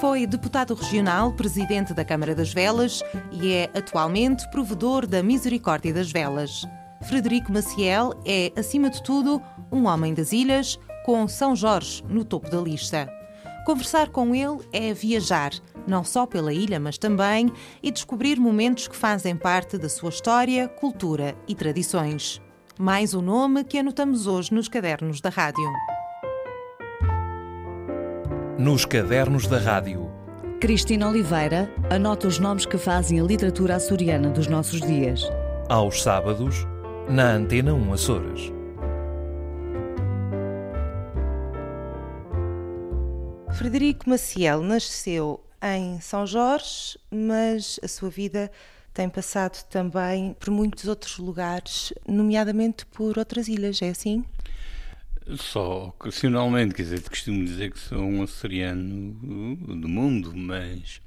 Foi deputado regional, presidente da Câmara das Velas e é atualmente provedor da Misericórdia das Velas. Frederico Maciel é, acima de tudo, um homem das ilhas, com São Jorge no topo da lista. Conversar com ele é viajar, não só pela ilha, mas também, e descobrir momentos que fazem parte da sua história, cultura e tradições. Mais um nome que anotamos hoje nos cadernos da rádio. Nos cadernos da rádio. Cristina Oliveira anota os nomes que fazem a literatura açoriana dos nossos dias. Aos sábados, na Antena 1 Açores. Frederico Maciel nasceu em São Jorge, mas a sua vida tem passado também por muitos outros lugares, nomeadamente por outras ilhas, é assim? Só ocasionalmente, quer dizer, costumo dizer que sou um açoriano do mundo, mas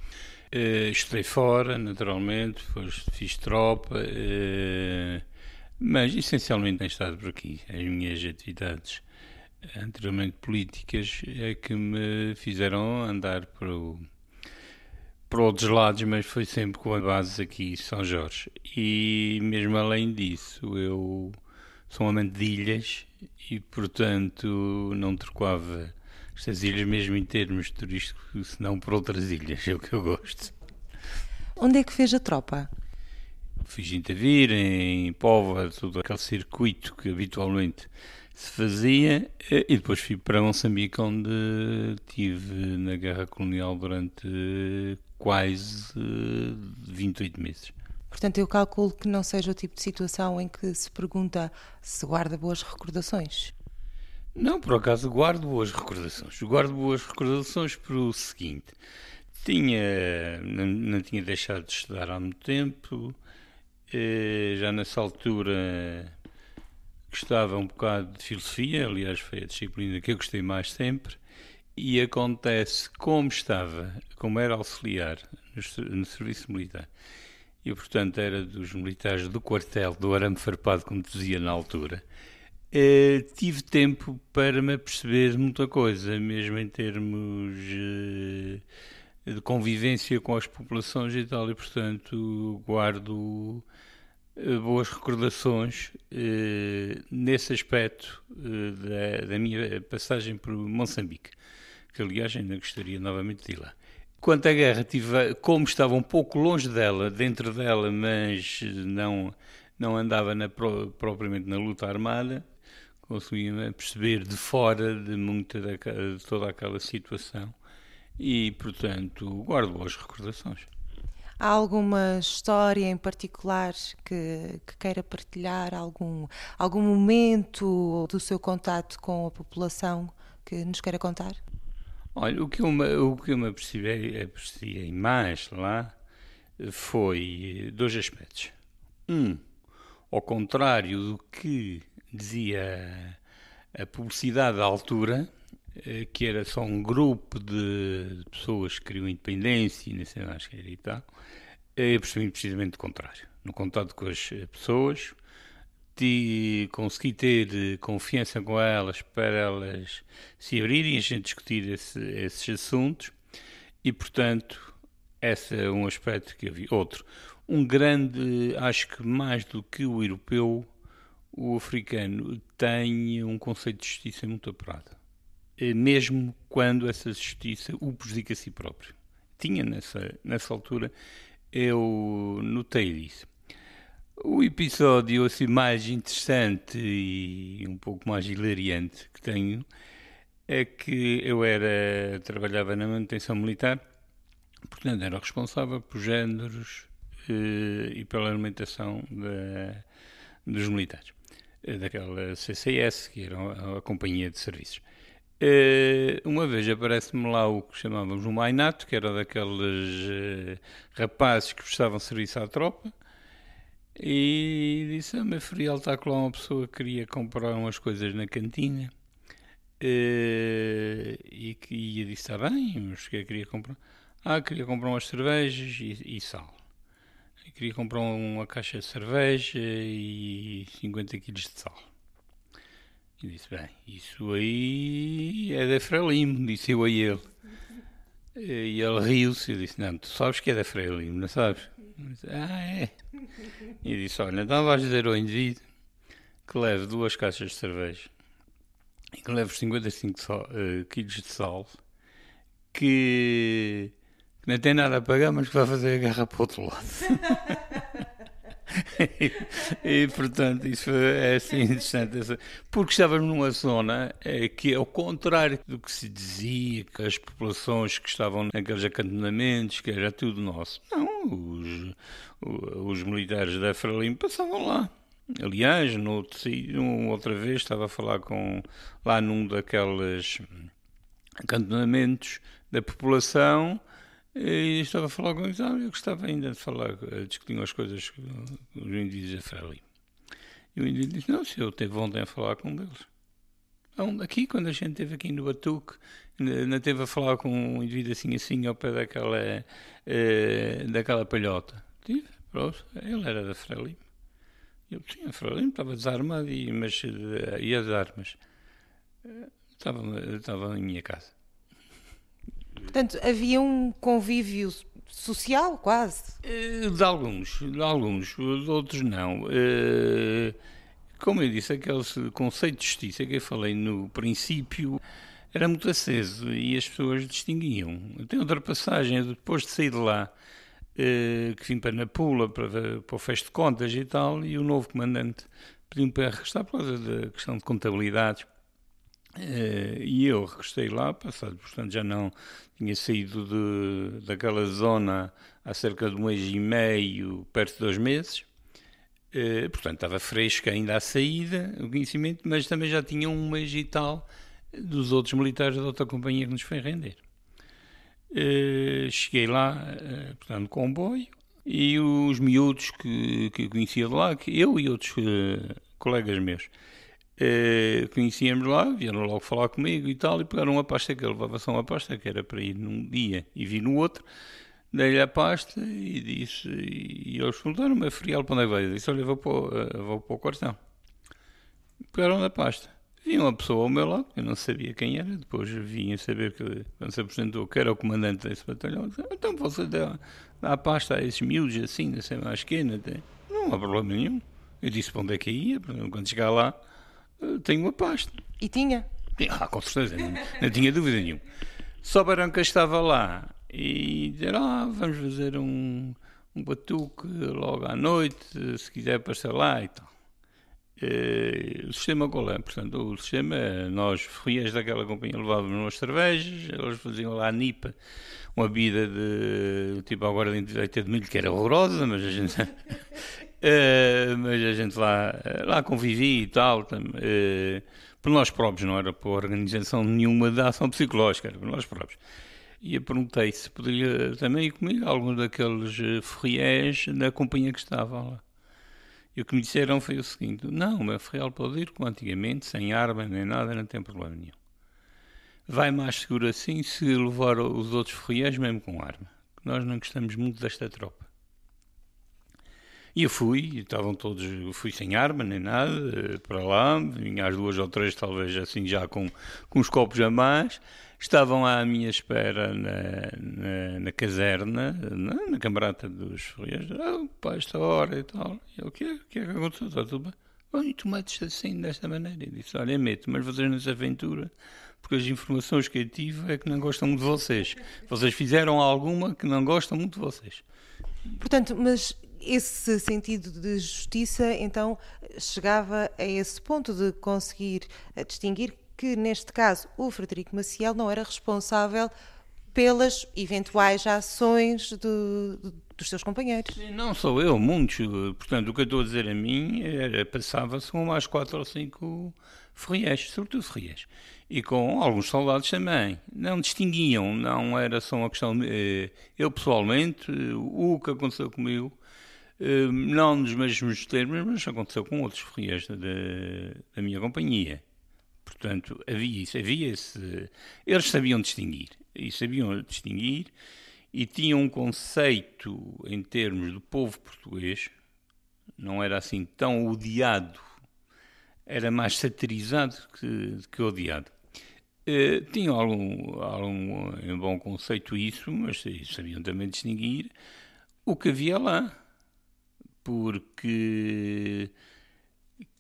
uh, estudei fora, naturalmente, fiz tropa, uh, mas essencialmente tenho estado por aqui. As minhas atividades anteriormente políticas é que me fizeram andar para, o, para outros lados, mas foi sempre com a base aqui São Jorge. E mesmo além disso, eu sou amante de ilhas e, portanto, não trocava estas ilhas mesmo em termos turísticos, senão por outras ilhas, é o que eu gosto. Onde é que fez a tropa? Fiz em Tavira, em Póvoa, todo aquele circuito que habitualmente se fazia eh, e depois fui para Moçambique onde tive na guerra colonial durante quase 28 meses. Portanto, eu calculo que não seja o tipo de situação em que se pergunta se guarda boas recordações. Não, por acaso guardo boas recordações. Guardo boas recordações por o seguinte: tinha, não, não tinha deixado de estudar há muito tempo, eh, já nessa altura gostava um bocado de filosofia, aliás, foi a disciplina que eu gostei mais sempre. E acontece, como estava, como era auxiliar no, no serviço militar, e portanto era dos militares do quartel, do arame farpado, como dizia na altura, eh, tive tempo para me perceber muita coisa, mesmo em termos eh, de convivência com as populações e tal, e portanto guardo eh, boas recordações nesse aspecto da, da, minha passagem por Moçambique, que aliás ainda gostaria novamente de ir lá. Quanto à guerra, tive, como estava um pouco longe dela, dentro dela, mas não, não andava na, propriamente na luta armada, conseguia perceber de fora de, muita da, de toda aquela situação e, portanto, guardo boas recordações. Há alguma história em particular que, que, queira partilhar? Algum, algum momento do seu contato com a população que nos queira contar? Olha, o que eu me, o que eu me apercebi, mais lá foi dois aspectos. Um, ao contrário do que dizia a publicidade da altura, eh, que era só um grupo de pessoas que queriam independência e mais que era e tal, eu percebi precisamente o contrário. No contato com as pessoas, de consegui ter confiança com elas para elas se abrirem a gente discutir esse, esses assuntos e, portanto, esse é um aspecto que eu vi. Outro, um grande, acho que mais do que o europeu, o africano tem um conceito de justiça muito apurado eh, mesmo quando essa justiça o prejudica a si próprio. Tinha nessa, nessa altura, eu notei isso. O episódio assim, mais interessante e um pouco mais hilariante que tenho é que eu era trabalhava na manutenção militar, portanto era responsável por géneros eh, e pela alimentação da, dos militares, eh, daquela CCS, que era a, companhia de serviços. Uh, uma vez aparece-me lá o que chamávamos um mainato, que era daqueles rapazes que prestavam serviço à tropa, e disse: Ah, meu ferial está lá uma pessoa que queria comprar umas coisas na cantina. Uh, e que ia disse: Está bem, mas é que queria comprar? Ah, queria comprar umas cervejas e, e sal. Eu queria comprar uma caixa de cerveja e 50 quilos de sal. E disse, bem, isso aí é da Frelimo, disse eu a ele. E ele riu-se e disse: Não, tu sabes que é da Frelimo, não sabes? Disse, ah, é. E disse: Olha, então vais dizer ao indivíduo que leve duas caixas de cerveja e que leve 55 sal, uh, quilos de sal, que, que não tem nada a pagar, mas que vai fazer a guerra para o outro lado. e, portanto, isso é assim interessante. Porque estávamos numa zona é, que, ao contrário do que se dizia, que as populações que estavam naqueles acantonamentos, que era tudo nosso. Não, os, os militares da Frelimo passavam lá. Aliás, no, outra vez estava a falar com lá num daqueles acantonamentos da população e estava a falar com eles, ah, eu gostava ainda de falar, discutindo as coisas com os indígenas ali. E o indígena disse, não, se eu teve vontade de falar com um deles. Aqui, quando a gente esteve aqui no Batuque, ainda teve a falar com um indivíduo assim, assim, ao pé daquela, eh, daquela palhota. Tive, pronto, ele era da Frelimo. Eu tinha Frelimo, estava desarmado, e, mas eh, ia de armas. Eh, estava, estava em minha casa. Portanto, havia um convívio social, quase? Eh, de alguns, de alguns, de outros não. Eh, como eu disse, aquele conceito de justiça que eu falei no princípio era muito aceso e as pessoas distinguiam. Tem outra passagem, depois de sair de lá, eh, que vim para Napula para, para o fecho de contas e tal, e o novo comandante pediu-me para arrestar por causa da questão de contabilidade. Uh, e eu regressei lá, passado, portanto já não tinha saído de, daquela zona há cerca de um mês e meio, perto de dois meses. Uh, portanto, estava fresca ainda à saída, o conhecimento, mas também já tinha um mês e tal dos outros militares da outra companhia que nos foi render. Uh, cheguei lá, portanto, comboio, e os miúdos que, que conhecia de lá, que eu e outros colegas meus, Uh, conhecíamos lá, vieram logo falar comigo e tal, e pegaram uma pasta que ele levava só uma pasta, que era para ir num dia e vir no outro. Dei-lhe a pasta e disse, e, eles perguntaram-me, Frial, para onde é que vai? Eu disse, olha, vou para, uh, vou para o quartão. Pegaram na pasta. Vi uma pessoa ao meu lado, eu não sabia quem era, depois vim a saber que, quando se apresentou, que era o comandante desse batalhão, disse, então você dá, dá a pasta a esses miúdos assim, assim mais esquina, não há problema nenhum. Eu disse para onde é que ia, quando chegar lá, tenho uma pasta. E tinha? Ah, com certeza, não, não tinha dúvida nenhuma. Souberam que estava lá e disseram, ah, vamos fazer um, um batuque logo à noite, se quiser passar lá e tal. E, o sistema qual é? Portanto, o sistema, nós, frias daquela companhia, levávamos umas cervejas, eles faziam lá a nipa, uma bebida de, tipo agora de leite de milho, que era horrorosa, mas a gente... Uh, mas a gente lá, lá convivia e tal, uh, por nós próprios, não era por organização nenhuma da ação psicológica, era por nós próprios. E eu perguntei se poderia também ir comigo alguns daqueles eh, ferriés da companhia que estava lá. E o que me disseram foi o seguinte: não, o meu ferrial pode ir como antigamente, sem arma nem nada, não tem problema nenhum. Vai mais seguro assim se levar os outros ferriés mesmo com arma. Nós não gostamos muito desta tropa. E eu fui, estavam todos, fui sem arma nem nada, eh, para lá, vinha às duas ou três, talvez assim já com, com os copos a mais, estavam à minha espera na, na, na caserna, na, na dos ferreiros, ah, pá, esta hora e tal. E eu, o que é, o que, é que aconteceu? Está tudo bem? Oh, e tu metes assim, desta maneira? E disse, olha, meto, mas vocês nessa aventura, porque as informações que eu tive é que não gostam muito de vocês. Vocês fizeram alguma que não gostam muito de vocês. Portanto, mas esse sentido de justiça então chegava a esse ponto de conseguir eh, distinguir que, neste caso, o Frederico Maciel não era responsável pelas eventuais ações de, de, dos seus companheiros. Não sou eu, muitos. Portanto, o que eu estou a dizer a mim era passava-se com mais quatro ou cinco ferriés, sobretudo ferriés. E com alguns soldados também. Não distinguiam, não era só uma questão. Eh, eu, pessoalmente, o que aconteceu comigo não nos mesmos termos, mas aconteceu com outros ferrias da, da minha companhia. Portanto, havia isso, havia esse. Eles sabiam distinguir, e sabiam distinguir, e tinham um conceito em termos do povo português, não era assim tão odiado, era mais satirizado que, que odiado. Uh, tinham algum, algum em bom conceito isso, mas sabiam também distinguir o que havia lá. Porque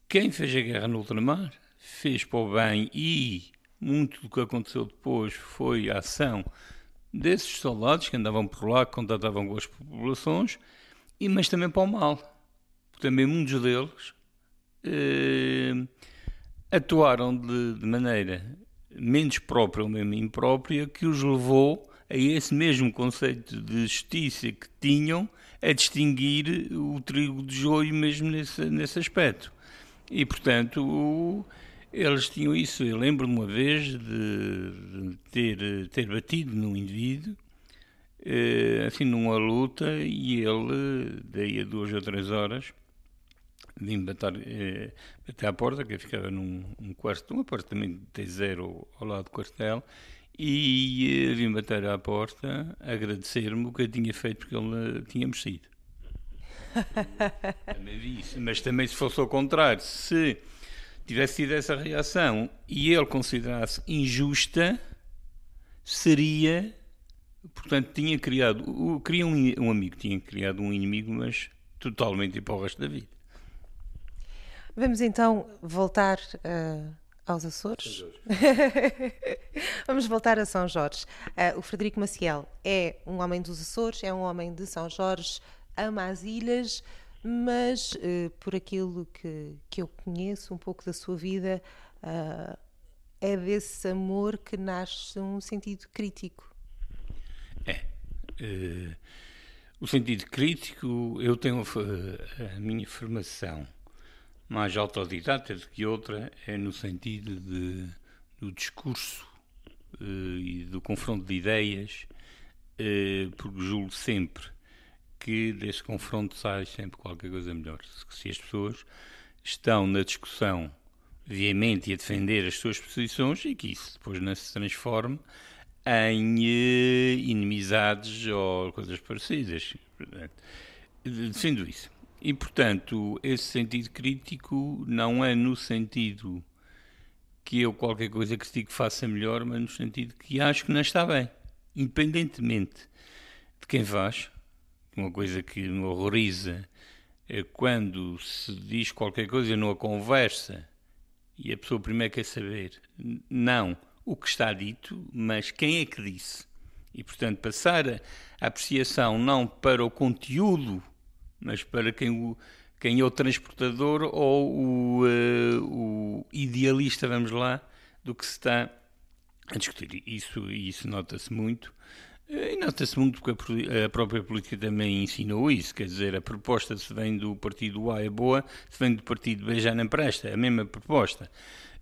quem fez a guerra no ultramar fez para o bem e muito do que aconteceu depois foi a ação desses soldados que andavam por lá, que contatavam com as populações, e, mas também para o mal. Também muitos deles eh, atuaram de, de, maneira menos própria ou mesmo imprópria, que os levou a esse mesmo conceito de justiça que tinham a distinguir o trigo do joio mesmo nesse, nesse aspecto. E, portanto, o, eles tinham isso. Eu lembro-me uma vez de, de, ter, ter batido num indivíduo, eh, assim, numa luta, e ele, daí a duas ou três horas, vim bater, eh, bater à porta, que ficava num um quarto, um apartamento de zero ao lado do quartel, e eh, vim bater à porta, agradecer-me o que eu tinha feito porque ele tinha mexido. também vi isso. Mas também se fosse ao contrário, se tivesse tido essa reação e ele considerasse injusta, seria. Portanto, tinha criado. Queria um, um amigo, tinha criado um inimigo, mas totalmente para o resto da vida. Vamos então voltar uh, aos Açores. Vamos voltar a São Jorge. Uh, o Frederico Maciel é um homem dos Açores, é um homem de São Jorge, ama as ilhas mas uh, por aquilo que, que eu conheço um pouco da sua vida, uh, é desse amor que nasce um sentido crítico. É. Uh, o sentido crítico, eu tenho a, a minha formação mais autodidata do que outra, é no sentido de, do discurso e do confronto de ideias, porque julgo sempre que desse confronto sai sempre qualquer coisa melhor. Se as pessoas estão na discussão veemente e a defender as suas posições e que isso depois não se transforme em eh, inimizades ou coisas parecidas. Defendo isso. E, portanto, esse sentido crítico não é no sentido que eu qualquer coisa que digo faça melhor, mas no sentido que acho que não está bem. Independentemente de quem faz, uma coisa que me horroriza é quando se diz qualquer coisa numa conversa e a pessoa primeiro quer saber não o que está dito, mas quem é que disse. E, portanto, passar a apreciação não para o conteúdo, mas para quem, o, quem é o transportador ou o, uh, o idealista, vamos lá, do que se está a discutir. Isso, isso nota-se muito e nota-se muito porque a própria política também ensinou isso, quer dizer, a proposta se vem do partido A é boa, se vem do partido B já não presta, a mesma proposta.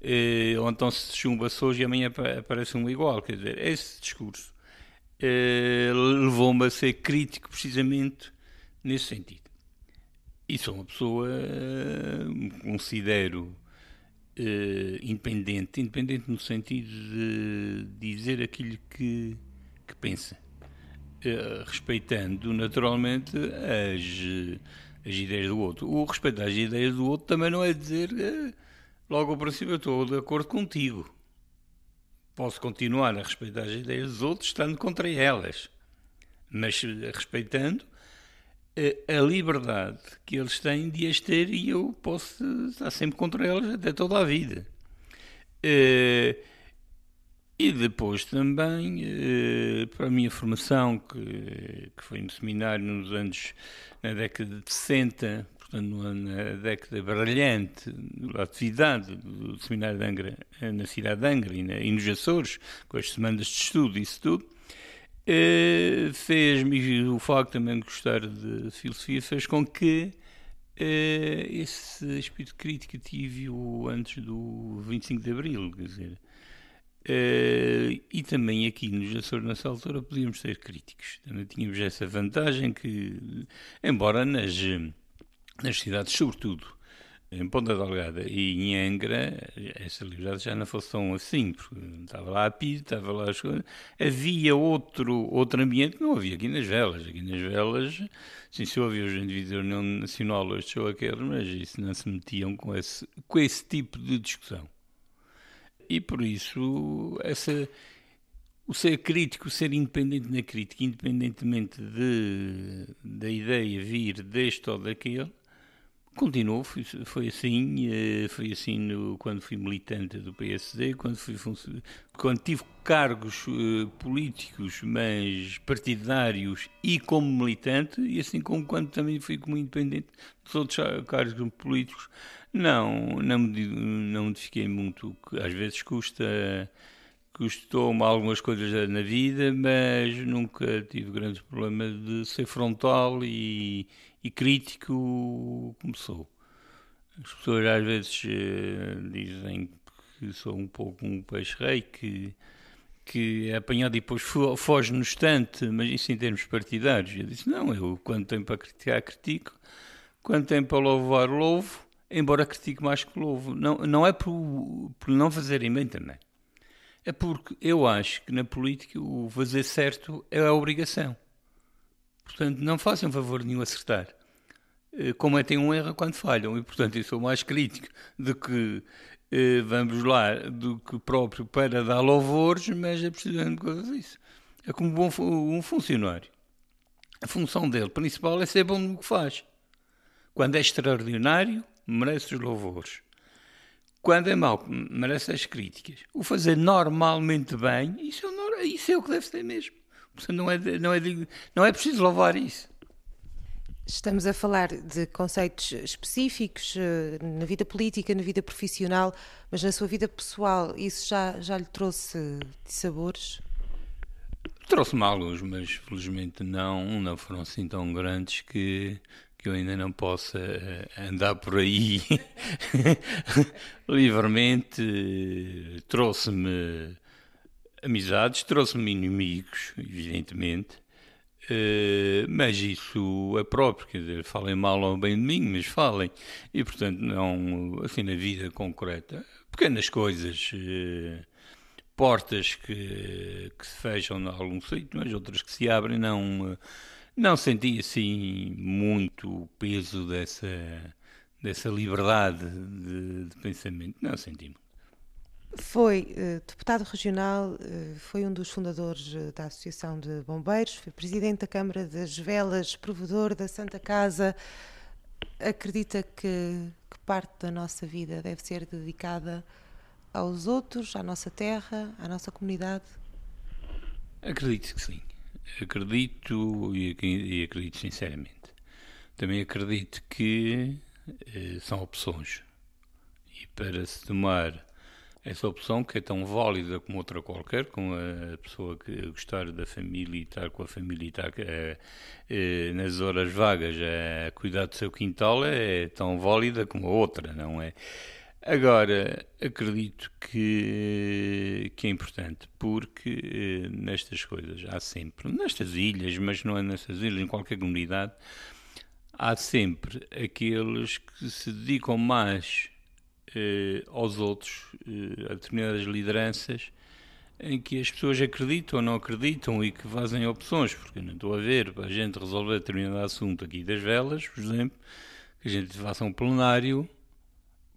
Eh, ou então se chumba-se hoje e amanhã aparece um igual, quer dizer, esse discurso eh, levou-me a ser crítico precisamente nesse sentido. E sou uma pessoa, me considero independente, independente no sentido de dizer aquilo que que pensa, uh, respeitando naturalmente as, as ideias do outro. O respeitar as ideias do outro também não é dizer uh, logo ao princípio eu estou de acordo contigo. Posso continuar a respeitar as ideias dos outros estando contra elas, mas uh, respeitando a liberdade que eles têm de as ter e eu posso estar sempre contra elas até toda a vida. Uh, e depois também, eh, para a minha formação, que, foi no seminário nos anos, na década de 60, portanto na década brilhante da atividade do seminário de Angra, eh, na cidade de Angra e, na, e nos Açores, com as semanas de estudo e isso tudo, eh, fez-me, o facto também de gostar de filosofia, fez com que esse espírito crítico tive-o antes do 25 de Abril, quer dizer, Uh, e também aqui nos Açores, nessa altura, podíamos ser críticos. Também tínhamos essa vantagem que, embora nas, nas cidades, sobretudo em Ponta Delgada e em Angra, essa liberdade já não fosse tão assim, porque estava lá a PID, estava lá as coisas. Havia outro, outro ambiente que não havia aqui nas velas. Aqui nas velas, sim, se ouvia os indivíduos da União Nacional, estes ou aqueles, mas isso não se metiam com esse, com esse tipo de discussão. e por isso essa o ser crítico, o ser independente na crítica, independentemente de, da ideia vir deste ou daquele, continuou, foi, foi assim, eh, foi assim no, quando fui militante do PSD, quando, fui, quando tive cargos uh, políticos, mas partidários e como militante, e assim como quando também fui como independente dos outros cargos políticos, não, não, não modifiquei muito, às vezes custa custou-me algumas coisas na vida, mas nunca tive grandes problemas de ser frontal e, e crítico como sou. As pessoas às vezes uh, dizem que sou um pouco um peixe-rei, que, que é apanhado e depois foge no estante, mas isso em termos partidários. Eu disse, não, eu quando tenho para criticar, critico. Quando tenho para louvar, louvo, embora critique mais que louvo. Não, não é por, por não fazerem bem também. É porque eu acho que na política o fazer certo é a obrigação. Portanto, não façam favor nenhum acertar. Eh, cometem um erro quando falham. E, portanto, eu sou mais crítico do que, eh, vamos lá, do que próprio para dar louvores, mas é preciso de coisas isso. É como um funcionário. A função dele principal é ser bom no que faz. Quando é extraordinário, merece os louvores. Quando é mau, merece as críticas. O fazer normalmente bem, isso é, isso é o que deve ser mesmo. Portanto, não é, não, é, não é preciso louvar isso. Estamos a falar de conceitos específicos eh, na vida política, na vida profissional, mas na sua vida pessoal, isso já, já lhe trouxe sabores? Trouxe-me alguns, mas felizmente não, não foram assim tão grandes que que eu ainda não possa eh, andar por aí livremente. Trouxe-me amizades, trouxe-me inimigos, evidentemente, uh, mas isso é próprio, quer dizer, falem mal ou bem de mim, mas falem. E, portanto, não, assim, na vida concreta, pequenas coisas. Uh, portas que, que se fecham em algum sítio, mas outras que se abrem, não, não senti assim muito o peso dessa, dessa liberdade de, de pensamento. Não senti muito. Foi uh, deputado regional, uh, foi um dos fundadores uh, da Associação de Bombeiros, foi presidente da Câmara das Velas, provedor da Santa Casa. Acredita que, que parte da nossa vida deve ser dedicada aos outros, à nossa terra, à nossa comunidade? Acredito que sim acredito e, e acredito sinceramente. Também acredito que são opções. E para se tomar essa opção, que é tão válida como outra qualquer, como a pessoa que gostar da família e estar com a família e estar eh, eh, nas horas vagas a cuidar do seu quintal, é tão válida como a outra, não é? Agora, acredito que, que é importante, porque eh, nestas coisas há sempre, nestas ilhas, mas não é nestas ilhas, em qualquer comunidade, há sempre aqueles que se dedicam mais eh, aos outros, eh, a determinadas lideranças, em que as pessoas acreditam ou não acreditam e que fazem opções, porque não estou a ver para a gente resolver determinado assunto aqui das velas, por exemplo, que a gente faça um plenário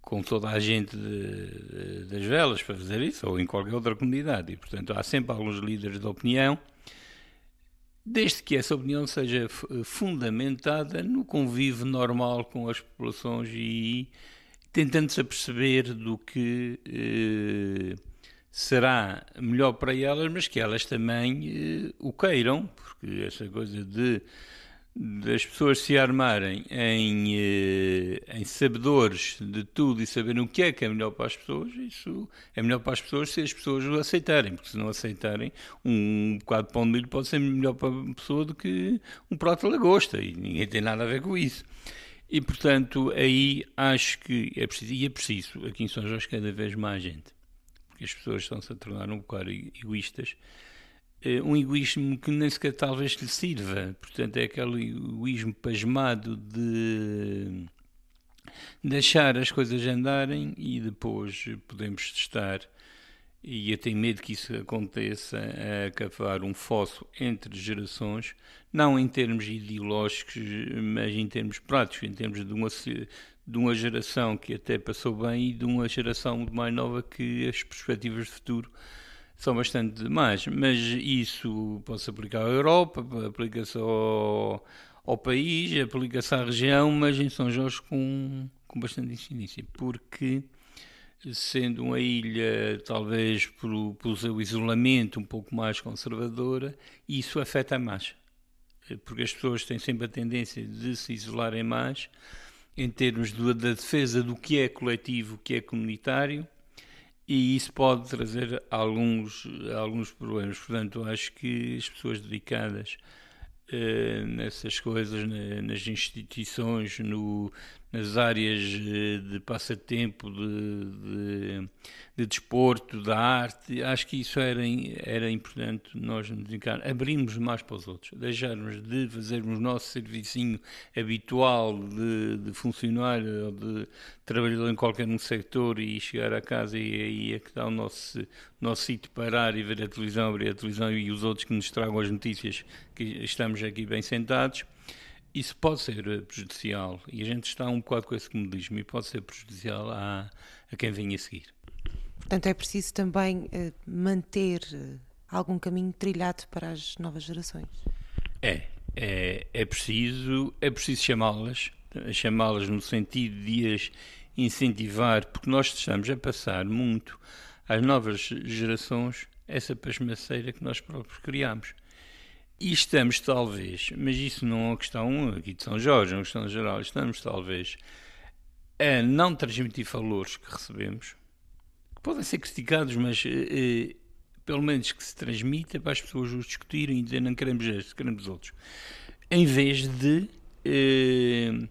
com toda a gente de, de, das velas para fazer isso, ou em qualquer outra comunidade. E, portanto, há sempre alguns líderes de opinião, desde que essa opinião seja fundamentada no convívio normal com as populações e tentando-se aperceber do que eh, será melhor para elas, mas que elas também eh, o queiram, porque essa coisa de das pessoas se armarem em, eh, em sabedores de tudo e saberem o que é que é melhor para as pessoas, isso é melhor para as pessoas se as pessoas o aceitarem, porque se não aceitarem, um bocado de pão de milho pode ser melhor para a pessoa do que um prato de lagosta, e ninguém tem nada a ver com isso. E, portanto, aí acho que é preciso, e é preciso, aqui em São Jorge, cada vez mais gente, porque as pessoas estão-se a tornar um bocado egoístas, eh, um egoísmo que nem sequer talvez lhe sirva. Portanto, é aquele egoísmo pasmado de deixar as coisas andarem e depois podemos testar. E eu tenho medo que isso aconteça a cavar um fosso entre gerações, não em termos ideológicos, mas em termos práticos, em termos de uma, de uma geração que até passou bem e de uma geração mais nova que as perspectivas de futuro são bastante más. Mas isso pode-se aplicar à Europa, aplica-se ao, ao país, aplica-se à região, mas em São Jorge com, com bastante incidência, porque sendo uma ilha talvez pelo, pelo seu isolamento um pouco mais conservadora, isso afeta mais. Porque as pessoas têm sempre a tendência de se isolarem mais em termos da defesa do que é coletivo, o que é comunitário, e isso pode trazer alguns, alguns problemas. Portanto, acho que as pessoas dedicadas uh, nessas coisas, na, nas instituições, no, nas áreas eh, de passatempo, de, de, de, desporto, da arte. Acho que isso era, era importante nós nos dedicar, abrirmos mais para os outros, deixarmos de fazermos o nosso servicinho habitual de, de funcionário ou de trabalhador em qualquer um sector e chegar a casa e aí é que está o nosso, nosso sítio parar e ver a televisão, abrir a televisão e os outros que nos tragam as notícias que estamos aqui bem sentados isso pode ser eh, prejudicial e a gente está um bocado com esse comodismo e pode ser prejudicial a, a quem vem a seguir. Portanto, é preciso também uh, manter uh, algum caminho trilhado para as novas gerações. É, é, é preciso, é preciso chamá-las, chamá-las no sentido de as incentivar, porque nós estamos a passar muito às novas gerações essa pasmaceira que nós próprios criamos. E estamos, talvez, mas isso não é uma questão aqui de São Jorge, é uma questão geral, estamos, talvez, a não transmitir valores que recebemos, que podem ser criticados, mas eh, eh pelo menos que se transmita para as pessoas os discutirem e dizer não queremos este, queremos outros. Em vez de eh,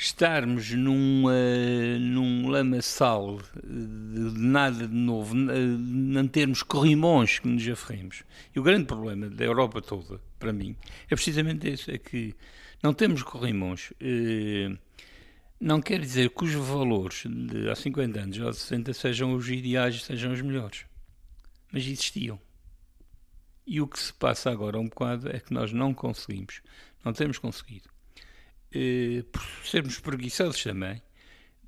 estarmos num, uh, num lamaçal de, nada de novo, não termos corrimões que nos aferremos. E o grande problema da Europa toda, para mim, é precisamente esse, é que não temos corrimões. Não quer dizer que os valores de há 50 anos ou 60 sejam os ideais, sejam os melhores. Mas existiam. E o que se passa agora um bocado é que nós não conseguimos, não temos conseguido eh, por sermos preguiçosos também,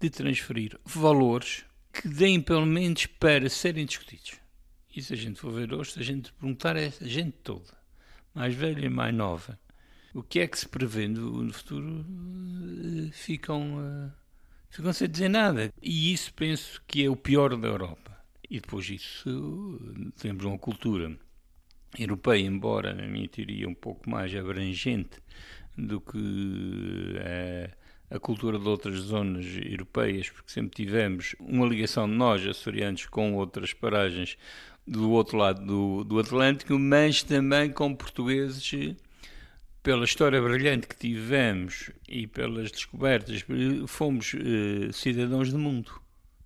de transferir valores que deem pelo menos para serem discutidos. E se a gente for ver hoje, se a gente perguntar a essa gente toda, mais velha e mais nova, o que é que se prevê no, futuro, eh, ficam, uh, ficam sem dizer nada. E isso penso que é o pior da Europa. E depois disso, temos uma cultura europeia, embora na minha teoria um pouco mais abrangente do que é a cultura de outras zonas europeias, porque sempre tivemos uma ligação de nós, açorianos, com outras paragens do outro lado do, do Atlântico, mas também com portugueses pela história brilhante que tivemos e pelas descobertas, fomos eh, cidadãos do mundo.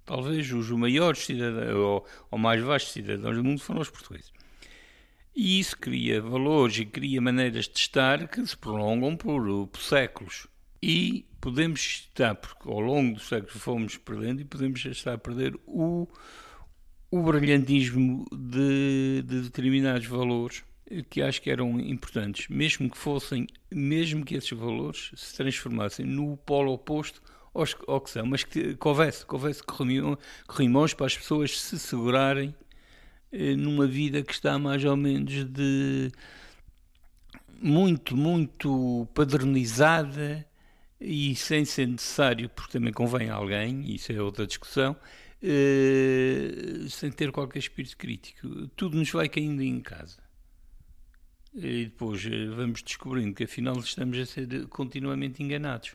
Talvez os maiores cidadãos, ou, ou mais vastos cidadãos do mundo foram os portugueses. E isso cria valores e cria maneiras de estar que se prolongam por, por séculos. E podemos estar, porque ao longo dos séculos fomos perdendo, e podemos estar a perder o, o brilhantismo de, de determinados valores que acho que eram importantes, mesmo que fossem, mesmo que esses valores se transformassem no polo oposto aos, ao que são, mas que, que houvesse, que houvesse corrimões para as pessoas se segurarem numa vida que está mais ou menos de muito, muito padronizada e sem ser necessário, porque também convém a alguém, isso é outra discussão, eh, sem ter qualquer espírito crítico. Tudo nos vai caindo em casa. E depois eh, vamos descobrindo que afinal estamos a ser continuamente enganados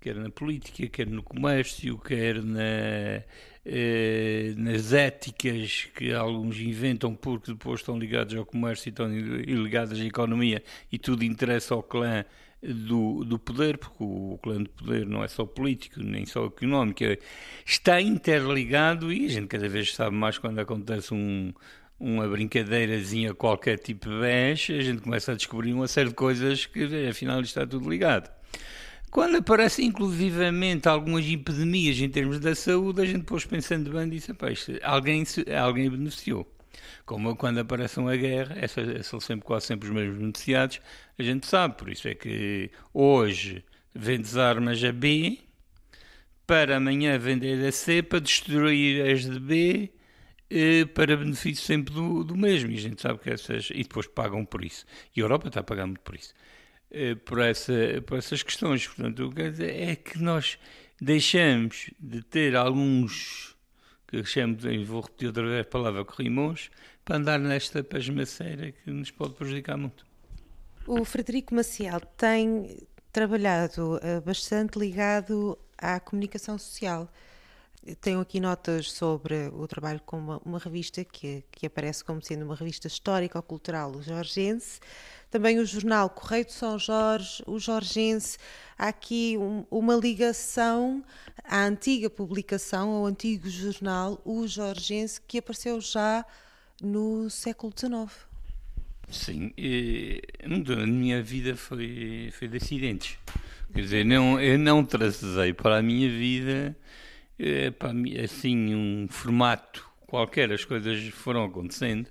quer na política, quer no comércio, quer na, eh, nas éticas que alguns inventam porque depois estão ligados ao comércio e estão ligadas à economia e tudo interessa ao clã do, do poder, porque o clã do poder não é só político, nem só económico, é, está interligado e a gente cada vez sabe mais quando acontece um, uma brincadeirazinha qualquer tipo de vez, a gente começa a descobrir uma série de coisas que afinal está tudo ligado. Quando aparecem inclusivamente algumas epidemias em termos da saúde, a gente depois pensando bem diz, alguém, alguém beneficiou. Como quando aparece uma guerra, essas são sempre, quase sempre os mesmos beneficiados, a gente sabe, por isso é que hoje vendes armas a B, para amanhã vender a C, para destruir as de B, eh, para benefício sempre do, do mesmo. E a gente sabe que essas. E depois pagam por isso. E a Europa está a pagar muito por isso. Eh, por, essa, por essas questões. Portanto, o que quero dizer é que nós deixamos de ter alguns que chamo de, vou repetir outra vez a palavra corrimões, para andar nesta pasmaceira que nos pode prejudicar muito. O Frederico Maciel tem trabalhado uh, bastante ligado à comunicação social. Tenho aqui notas sobre o trabalho com uma, uma revista que, que aparece como sendo uma revista histórica ou cultural o Jorgense, também o jornal Correio de São Jorge, o Jorgense. Há aqui um, uma ligação à antiga publicação, ao antigo jornal, o Jorgense, que apareceu já no século XIX. Sim, e, a minha vida foi, foi de acidentes. Quer dizer, não, eu não tracei para a minha vida assim um formato qualquer, as coisas foram acontecendo.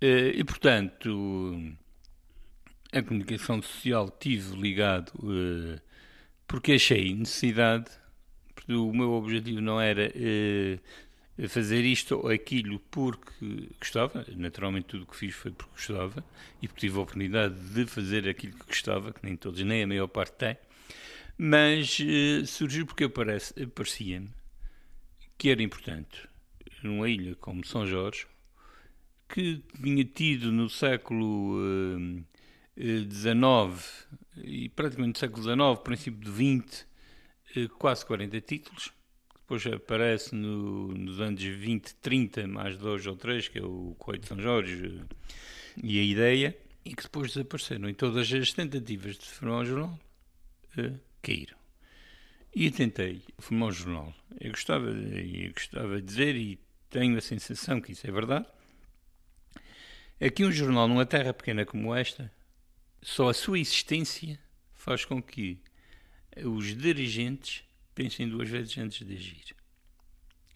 Eh, e, portanto, a comunicação social tive ligado uh, porque achei necessidade, porque o meu objetivo não era uh, fazer isto ou aquilo porque gostava, naturalmente tudo o que fiz foi porque gostava e porque tive a oportunidade de fazer aquilo que gostava, que nem todos, nem a maior parte tem, mas surgiu porque parecia-me que era importante numa ilha como São Jorge, que tinha tido no século XIX e praticamente no século XIX, princípio do XX, eh, quase 40 títulos. Depois aparece no, nos anos 20, 30, mais dois ou três, que é o Correio de São Jorge e a Ideia, e que depois desapareceram. E todas as tentativas de formar um jornal uh, caíram. E tentei formar um jornal. Eu gostava, eu gostava de dizer, e tenho a sensação que isso é verdade, é que um jornal numa terra pequena como esta só a sua existência faz com que os dirigentes pensem duas vezes antes de agir.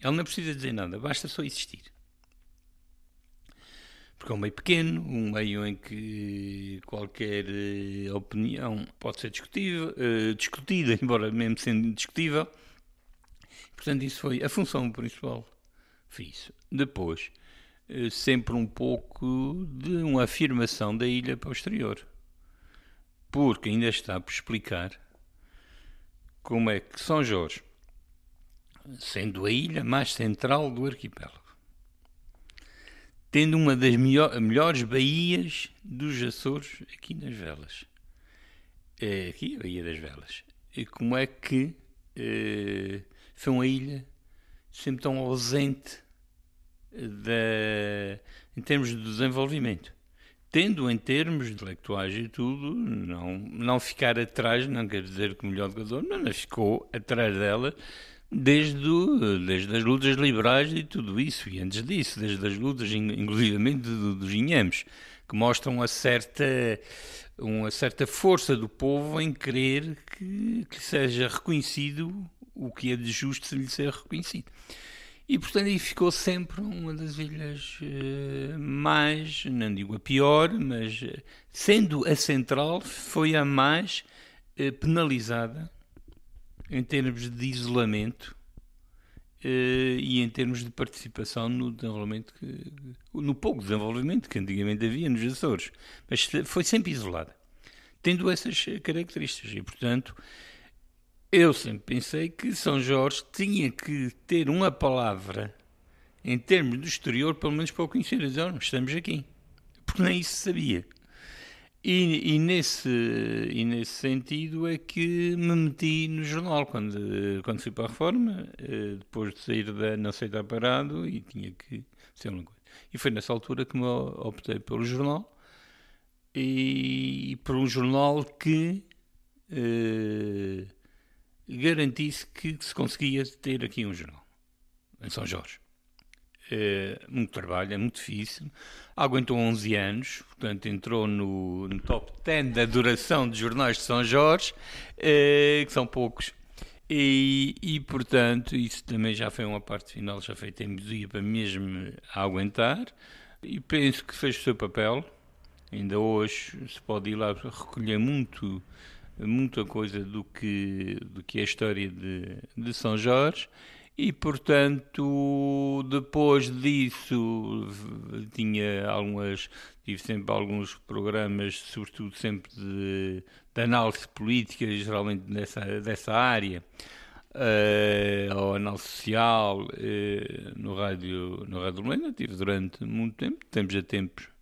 Ele não precisa dizer nada, basta só existir. Porque é um meio pequeno, um meio em que qualquer uh, opinião pode ser discutível, uh, discutida, embora mesmo sendo discutível. Portanto, isso foi a função principal. Fiz. Depois, uh, sempre um pouco de uma afirmação da ilha posterior porque ainda está por explicar como é que São Jorge, sendo a ilha mais central do arquipélago, tendo uma das melhores baías dos Açores aqui nas Velas, é aqui a Baía das Velas, e como é que é, foi uma ilha sempre tão ausente da, em termos de desenvolvimento. Tendo em termos intelectuais e tudo, não, não ficar atrás, não quer dizer que melhor do que as outras, mas ficou atrás dela desde, desde as lutas liberais e tudo isso, e antes disso, desde as lutas, inclusivamente dos inhames, que mostram uma certa, uma certa força do povo em querer que, que seja reconhecido o que é de justo se lhe ser reconhecido. E portanto aí ficou sempre uma das ilhas uh, mais, não digo a pior, mas uh, sendo a central, foi a mais uh, penalizada em termos de isolamento e em termos de participação no desenvolvimento, que, no pouco desenvolvimento que antigamente havia nos Açores. Mas foi sempre isolada, tendo essas características e portanto eu sempre pensei que São Jorge tinha que ter uma palavra em termos do exterior, pelo menos para o conhecer. Dizer, estamos aqui. Porque nem isso sabia. E, e, nesse, e nesse sentido é que me meti no jornal quando, quando fui para a reforma, eh, depois de sair da não sei estar parado e tinha que ser uma coisa. E foi nessa altura que me optei pelo jornal e por um jornal que eh, garantisse que se conseguia ter aqui um jornal em São Jorge. É muito trabalho, é muito difícil. Aguentou 11 anos, portanto entrou no, no top 10 da duração de jornais de São Jorge, é, que são poucos. E, e, portanto, isso também já foi uma parte final, já foi teimosia para mesmo aguentar. E penso que fez o seu papel. Ainda hoje se pode ir lá recolher muito muita coisa do que, do que é a história de, de São Jorge. E portanto depois disso tinha algumas tive sempre alguns programas sobretudo sempre de, de análise política geralmente dessa dessa área. Uh, ou análise social uh, no rádio no rádio Lena tive durante muito tempo tempos a tempos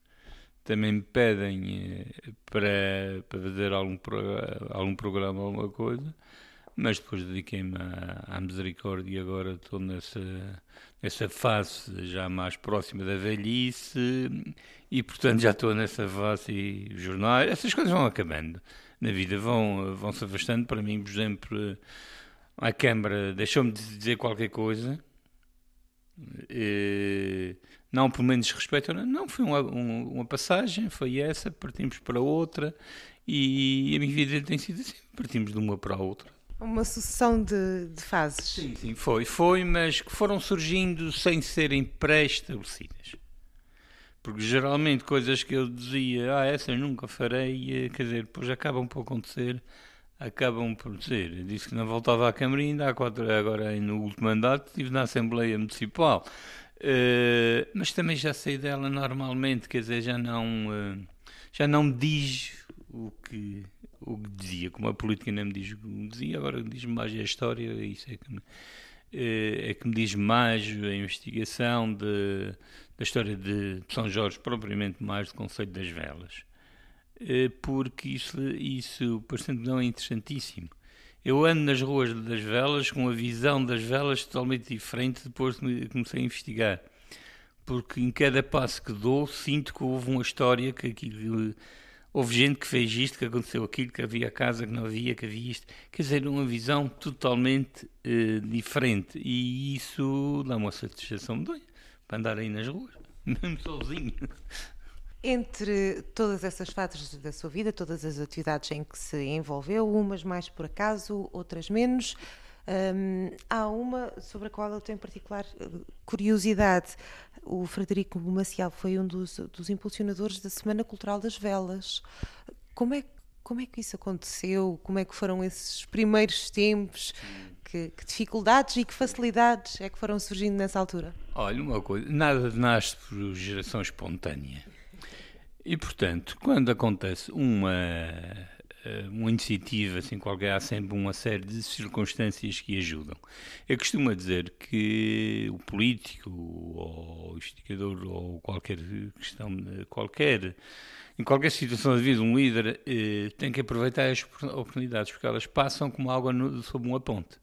também me pedem uh, para, para fazer algum, algum programa alguma coisa mas depois dediquei-me à, à, misericórdia e agora estou nessa, nessa fase já mais próxima da velhice e portanto já estou nessa fase e jornais, essas coisas vão acabando na vida, vão, vão se afastando. Para mim, por exemplo a Câmara deixou-me de dizer qualquer coisa e, não por menos respeito, não, foi uma, uma passagem, foi essa, partimos para outra e a minha vida tem sido assim, partimos de uma para a outra uma sucessão de, de, fases. Sim, sim, foi, foi, mas que foram surgindo sem serem pré-estabelecidas. Porque geralmente coisas que eu dizia, ah, essas nunca farei, quer dizer, depois acabam por acontecer, acabam por ser. Eu disse que não voltava à Câmara ainda há quatro, agora no último mandato estive na Assembleia Municipal. Uh, mas também já saí dela normalmente, quer dizer, já não, uh, já não me diz o que o que dizia, como a política nem me diz o que dizia, agora diz-me mais a história, isso é que me, é, é que me diz mais a investigação de, da história de São Jorge, propriamente mais do Conceito das Velas. Porque isso, isso parece-me não é interessantíssimo. Eu ando nas ruas das velas com a visão das velas totalmente diferente depois de comecei a investigar. Porque em cada passo que dou, sinto que houve uma história que aquilo houve gente que fez isto, que aconteceu aquilo, que havia casa que não havia, que havia isto. Quer dizer, uma visão totalmente uh, diferente. E isso dá uma satisfação medonha para andar aí nas ruas, mesmo sozinho. Entre todas essas fases da sua vida, todas as atividades em que se envolveu, umas mais por acaso, outras menos, um, há uma sobre a qual eu tenho particular eh, curiosidade. O Frederico Maciel foi um dos, dos impulsionadores da Semana Cultural das Velas. Como é, como é que isso aconteceu? Como é que foram esses primeiros tempos? Que, que, dificuldades e que facilidades é que foram surgindo nessa altura? Olha, uma coisa, nada nasce por geração espontânea. E, portanto, quando acontece uma eh, uma iniciativa assim qualquer, há sempre uma série de circunstâncias que ajudam. Eu costumo dizer que o político ou o investigador ou qualquer questão, qualquer, em qualquer situação de vida, um líder eh, tem que aproveitar as oportunidades, porque elas passam como água no, sob uma ponte.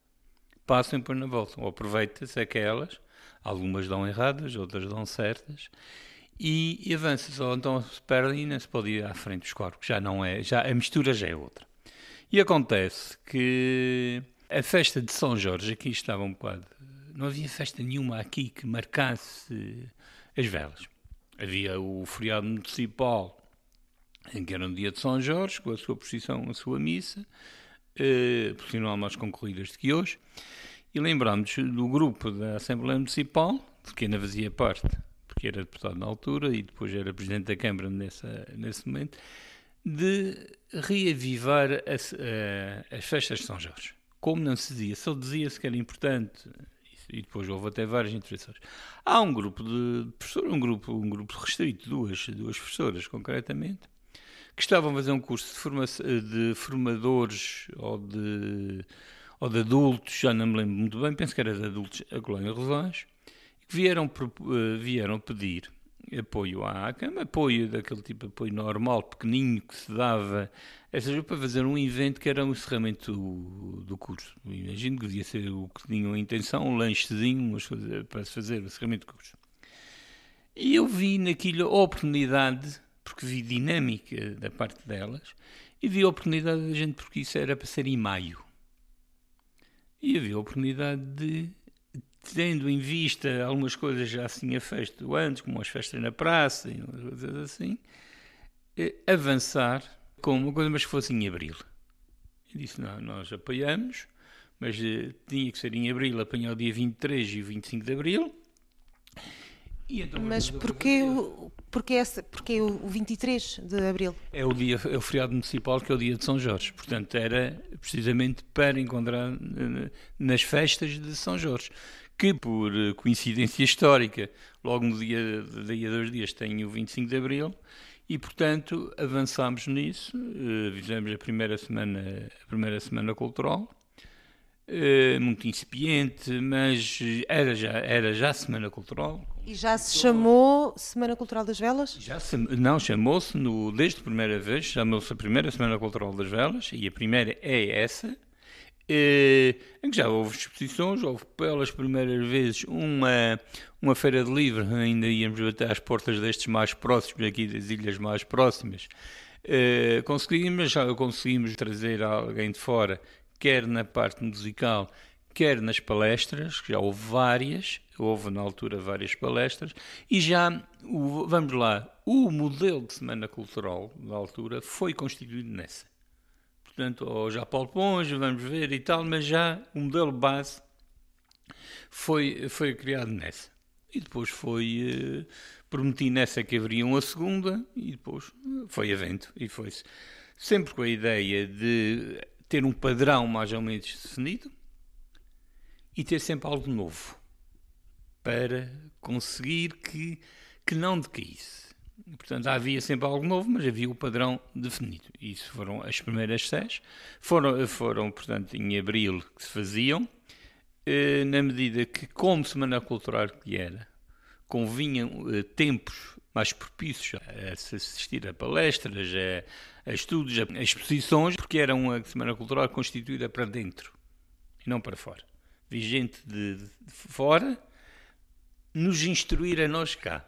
Passam e não voltam. Ou aproveita-se aquelas, algumas dão erradas, outras dão certas, e, e avança-se, ou então se perde e não se pode ir à frente dos corpos, já não é, já, a mistura já é outra. E acontece que a festa de São Jorge, aqui estava um bocado, não havia festa nenhuma aqui que marcasse as velas. Havia o feriado municipal, em que era um dia de São Jorge, com a sua procissão, a sua missa, eh, por sinal mais concorridas do que hoje, e lembramos do grupo da Assembleia Municipal, de que ainda fazia parte porque era deputado na altura e depois era presidente da Câmara nessa, nesse momento, de reavivar as, as festas de São Jorge. Como não se dizia, só dizia-se que era importante, e depois houve até várias intervenções. Há um grupo de professores, um grupo, um grupo restrito, duas, duas professoras concretamente, que estavam a fazer um curso de, forma, de formadores ou de, ou de adultos, já não me lembro muito bem, penso que era de adultos a Colónia Rosões, vieram, eh, vieram pedir apoio à Câmara, apoio daquele tipo de apoio normal, pequenino, que se dava, seja, para fazer um evento que era um encerramento do, do curso. Imagino que devia ser o que tinham a intenção, um lanchezinho para se fazer o encerramento do curso. E eu vi naquilo a oportunidade, porque vi dinâmica da parte delas, e vi a oportunidade da gente, porque isso era para ser em maio. E havia a oportunidade de tendo em vista algumas coisas já se tinha feito antes, como as festas na praça e coisas assim, eh, avançar com uma coisa, mas que fosse em abril. Eu disse, não, nós apoiamos, mas eh, tinha que ser em abril, apanhar o dia 23 e 25 de abril, Então, Mas porquê, o, porquê, essa, porquê o 23 de Abril? É o, dia, é o feriado municipal que é o dia de São Jorge. Portanto, era precisamente para encontrar nas festas de São Jorge. Que, por coincidência histórica, logo no dia, daí a dois dias tem o 25 de Abril, e, portanto, avançámos nisso, uh, fizemos a primeira semana, a primeira semana cultural, uh, muito incipiente, mas era já, era já Semana Cultural. E já se chamou Semana Cultural das Velas? Já se, não, chamou-se, desde a primeira vez, chamou-se a primeira Semana Cultural das Velas, e a primeira é essa, eh, em que já houve exposições, houve pelas primeiras vezes uma, uma feira de livro, ainda íamos bater às portas destes mais próximos, aqui das ilhas mais próximas. Uh, conseguimos, já conseguimos trazer alguém de fora, quer na parte musical, quer nas palestras, que já houve várias, houve na altura várias palestras, e já, vamos lá, o modelo de Semana Cultural da altura foi constituído nessa portanto, ou já Paulo Ponge, vamos ver e tal, mas já o modelo base foi, foi criado nessa. E depois foi. Eh, prometi nessa que haveria uma segunda, e depois foi evento. E foi-se. Sempre com a ideia de ter um padrão mais ou menos definido e ter sempre algo novo para conseguir que, que não decaísse. Portanto, havia sempre algo novo, mas havia o padrão definido. Isso foram as primeiras seis. Foram, foram portanto, em abril que se faziam, eh, na medida que, como Semana Cultural que era, convinham eh, tempos mais propícios a se assistir a palestras, a, a estudos, a, exposições, porque era uma Semana Cultural constituída para dentro e não para fora. Vi gente de, de fora nos instruir a nós cá.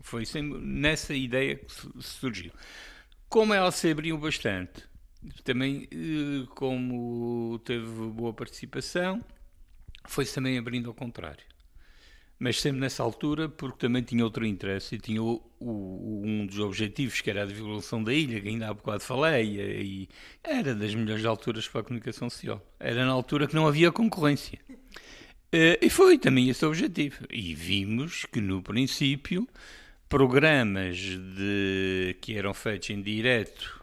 Foi sempre nessa ideia que surgiu. Como ela se abriu bastante, também eh, como teve boa participação, foi-se também abrindo ao contrário. Mas sempre nessa altura, porque também tinha outro interesse e tinha o, o, um dos objetivos, que era a divulgação da ilha, que ainda há bocado falei, e era das melhores alturas para a comunicação social. Era na altura que não havia concorrência. Eh, e foi também esse o objetivo. E vimos que, no princípio, programas de, que eram feitos em direto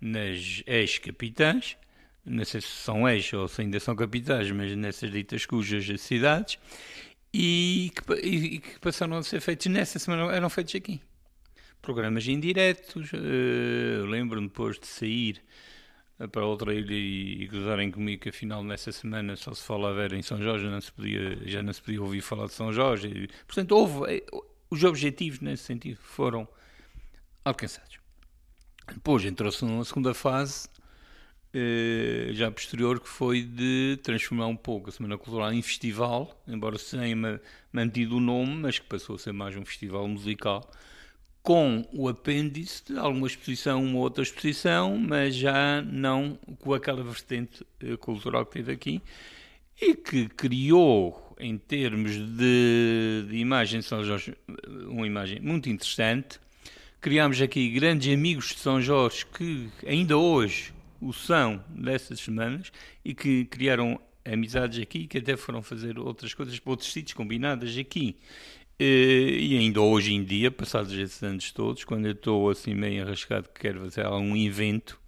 nas ex-capitais, não sei se são ex ou se ainda são capitais, mas nessas ditas cujas cidades, e que, e que passaram a ser feitos nessa semana, eram feitos aqui. Programas indiretos, uh, lembro-me depois de sair para outra ilha e, e gozarem comigo que afinal nessa semana só se falava era em São Jorge, não se podia, já não se podia ouvir falar de São Jorge. Portanto, houve, os objetivos nesse sentido foram alcançados. Depois entrou-se numa segunda fase, eh, já posterior, que foi de transformar um pouco a Semana Cultural em festival, embora se tenha mantido o nome, mas que passou a ser mais um festival musical, com o apêndice de alguma exposição, uma outra exposição, mas já não com aquela vertente eh, cultural que teve aqui, e que criou em termos de, de imagem de São Jorge, uma imagem muito interessante. Criámos aqui grandes amigos de São Jorge que ainda hoje o são dessas semanas e que criaram amizades aqui que até foram fazer outras coisas para outros sítios combinadas aqui. E ainda hoje em dia, passados esses anos todos, quando eu estou assim meio enrascado que quero fazer algum evento,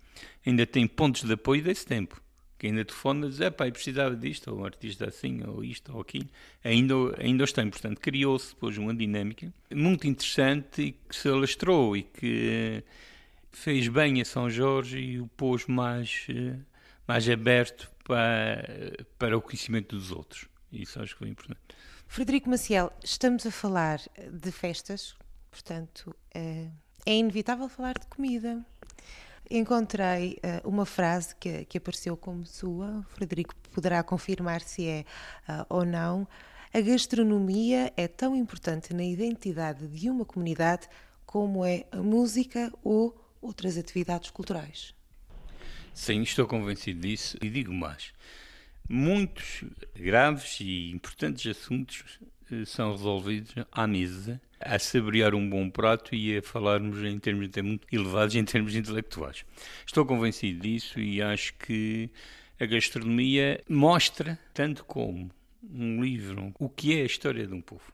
ainda tem pontos de apoio desse tempo que ainda telefona e diz, é pá, precisava disto, ou um artista assim, ou isto, ou aquilo, ainda, ainda os tem. Portanto, criou-se depois uma dinâmica muito interessante e que se alastrou e que fez bem a São Jorge e o pôs mais, mais aberto para, para o conhecimento dos outros. Isso acho que foi importante. Frederico Maciel, estamos a falar de festas, portanto, é, é inevitável falar de comida encontrei uh, uma frase que, que apareceu como sua, o Frederico poderá confirmar se é uh, ou não. A gastronomia é tão importante na identidade de uma comunidade como é a música ou outras atividades culturais. Sim, estou convencido disso e digo mais. Muitos graves e importantes assuntos são resolvidos à mesa a saborear um bom prato e a falarmos em termos até muito elevados em termos intelectuais. Estou convencido disso e acho que a gastronomia mostra, tanto como um livro, o que é a história de um povo.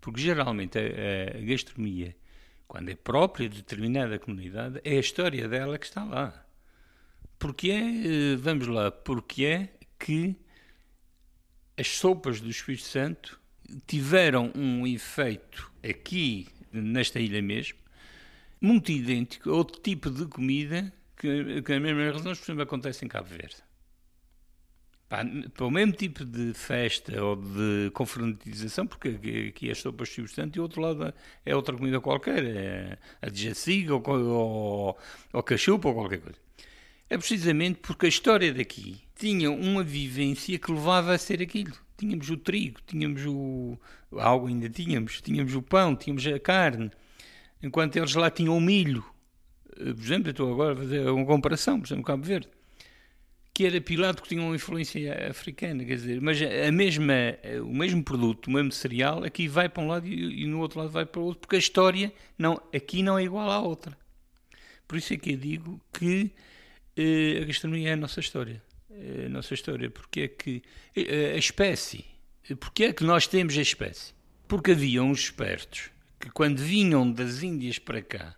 Porque geralmente a, a gastronomia, quando é própria de determinada comunidade, é a história dela que está lá. Porque é, eh, vamos lá, porque é que as sopas do Espírito Santo tiveram um efeito aqui, nesta ilha mesmo, muito idêntico a outro tipo de comida que, que as mesmas razões, por exemplo, acontece em Cabo Verde. Para o mesmo tipo de festa ou de confraternização, porque aqui é sopas de Santo e o outro lado é outra comida qualquer, é a de jaciga ou, ou, ou cachupa ou qualquer coisa. É precisamente porque a história daqui tinha uma vivência que levava a ser aquilo. Tínhamos o trigo, tínhamos o. algo ainda tínhamos, tínhamos o pão, tínhamos a carne, enquanto eles lá tinham o milho. Eh, por exemplo, eu estou agora a fazer uma comparação, por exemplo, Cabo Verde que era pilado que tinha uma influência africana, quer dizer, mas a mesma, o mesmo produto, o mesmo cereal, aqui vai para um lado e, e no outro lado vai para o outro, porque a história não, aqui não é igual à outra. Por isso é que eu digo que eh, a gastronomia é a nossa história. É a nossa história, porque é que eh, a espécie, porque é que nós temos a espécie? Porque havia uns espertos que quando vinham das Índias para cá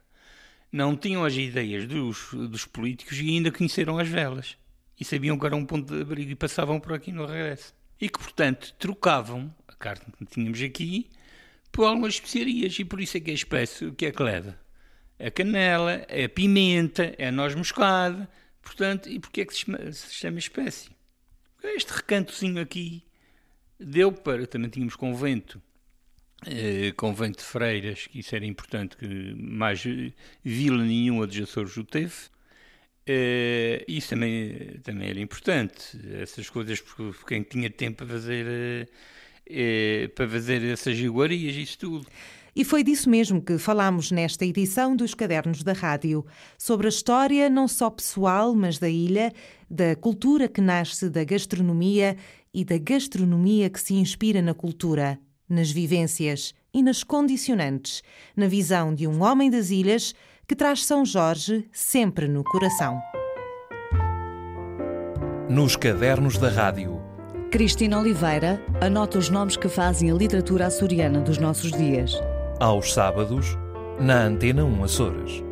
não tinham as ideias dos, dos políticos e ainda conheceram as velas e sabiam que era um ponto de abrigo e passavam por aqui no regresso. E que, portanto, trocavam a carne que tínhamos aqui por algumas especiarias e por isso é que é espécie, o que é que leva? A canela, a pimenta, a noz moscada, portanto, e porquê é que se chama, se chama espécie? Este recantozinho aqui deu para, também tínhamos convento, eh, convento de freiras, que isso era importante, que mais vila nenhuma de Açores o teve, Uh, isso também, também era importante, essas coisas, porque quem tinha tempo para fazer, uh, para fazer essas iguarias, isso tudo. E foi disso mesmo que falámos nesta edição dos Cadernos da Rádio, sobre a história não só pessoal, mas da ilha, da cultura que nasce da gastronomia e da gastronomia que se inspira na cultura, nas vivências e nas condicionantes, na visão de um homem das ilhas que traz São Jorge sempre no coração. Nos cadernos da rádio. Cristina Oliveira anota os nomes que fazem a literatura açoriana dos nossos dias. Aos sábados, na Antena 1 Açores.